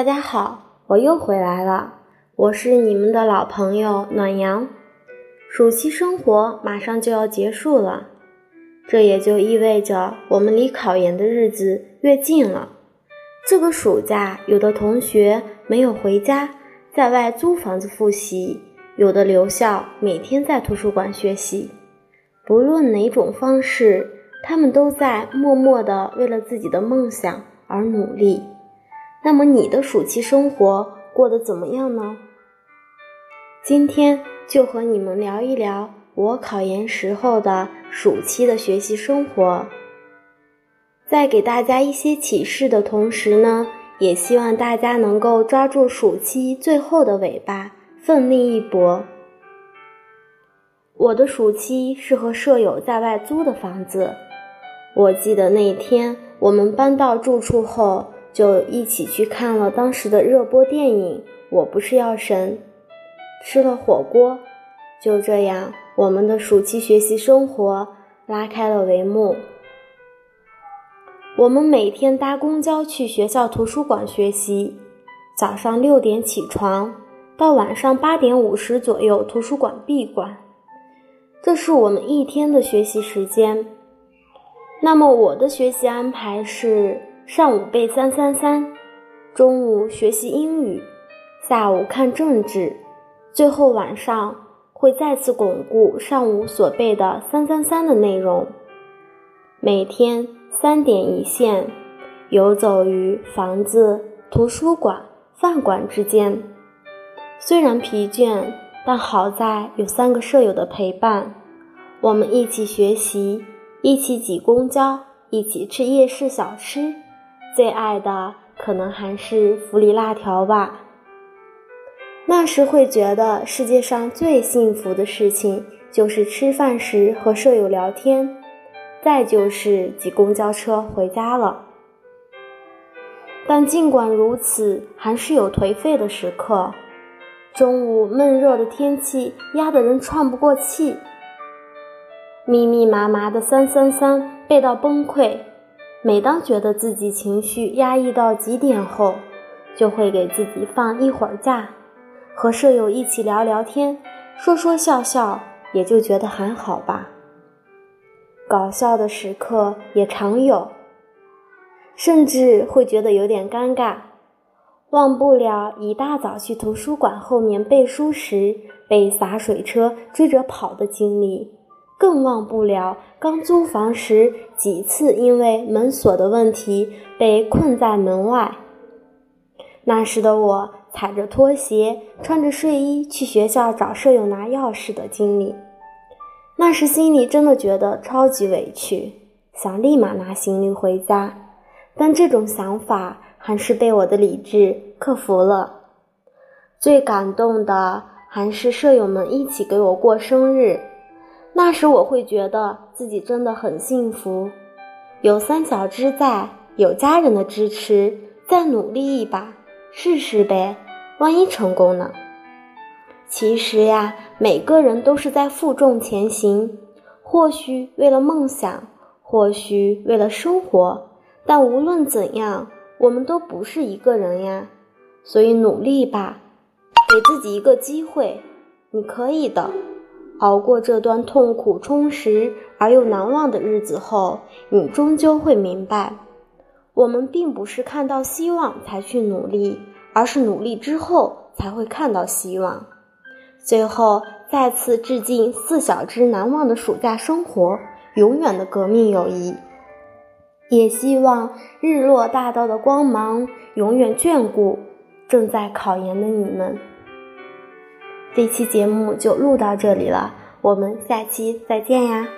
大家好，我又回来了，我是你们的老朋友暖阳。暑期生活马上就要结束了，这也就意味着我们离考研的日子越近了。这个暑假，有的同学没有回家，在外租房子复习；有的留校，每天在图书馆学习。不论哪种方式，他们都在默默地为了自己的梦想而努力。那么你的暑期生活过得怎么样呢？今天就和你们聊一聊我考研时候的暑期的学习生活。在给大家一些启示的同时呢，也希望大家能够抓住暑期最后的尾巴，奋力一搏。我的暑期是和舍友在外租的房子。我记得那天我们搬到住处后。就一起去看了当时的热播电影《我不是药神》，吃了火锅，就这样，我们的暑期学习生活拉开了帷幕。我们每天搭公交去学校图书馆学习，早上六点起床，到晚上八点五十左右图书馆闭馆，这是我们一天的学习时间。那么我的学习安排是。上午背三三三，中午学习英语，下午看政治，最后晚上会再次巩固上午所背的三三三的内容。每天三点一线，游走于房子、图书馆、饭馆之间。虽然疲倦，但好在有三个舍友的陪伴，我们一起学习，一起挤公交，一起吃夜市小吃。最爱的可能还是福里辣条吧。那时会觉得世界上最幸福的事情就是吃饭时和舍友聊天，再就是挤公交车回家了。但尽管如此，还是有颓废的时刻。中午闷热的天气压得人喘不过气，密密麻麻的三三三背到崩溃。每当觉得自己情绪压抑到极点后，就会给自己放一会儿假，和舍友一起聊聊天，说说笑笑，也就觉得还好吧。搞笑的时刻也常有，甚至会觉得有点尴尬，忘不了一大早去图书馆后面背书时被洒水车追着跑的经历。更忘不了刚租房时几次因为门锁的问题被困在门外。那时的我踩着拖鞋，穿着睡衣去学校找舍友拿钥匙的经历。那时心里真的觉得超级委屈，想立马拿行李回家，但这种想法还是被我的理智克服了。最感动的还是舍友们一起给我过生日。那时我会觉得自己真的很幸福，有三小只在，有家人的支持，再努力一把，试试呗，万一成功呢？其实呀，每个人都是在负重前行，或许为了梦想，或许为了生活，但无论怎样，我们都不是一个人呀，所以努力吧，给自己一个机会，你可以的。熬过这段痛苦、充实而又难忘的日子后，你终究会明白，我们并不是看到希望才去努力，而是努力之后才会看到希望。最后，再次致敬四小只难忘的暑假生活，永远的革命友谊。也希望日落大道的光芒永远眷顾正在考研的你们。这期节目就录到这里了，我们下期再见呀。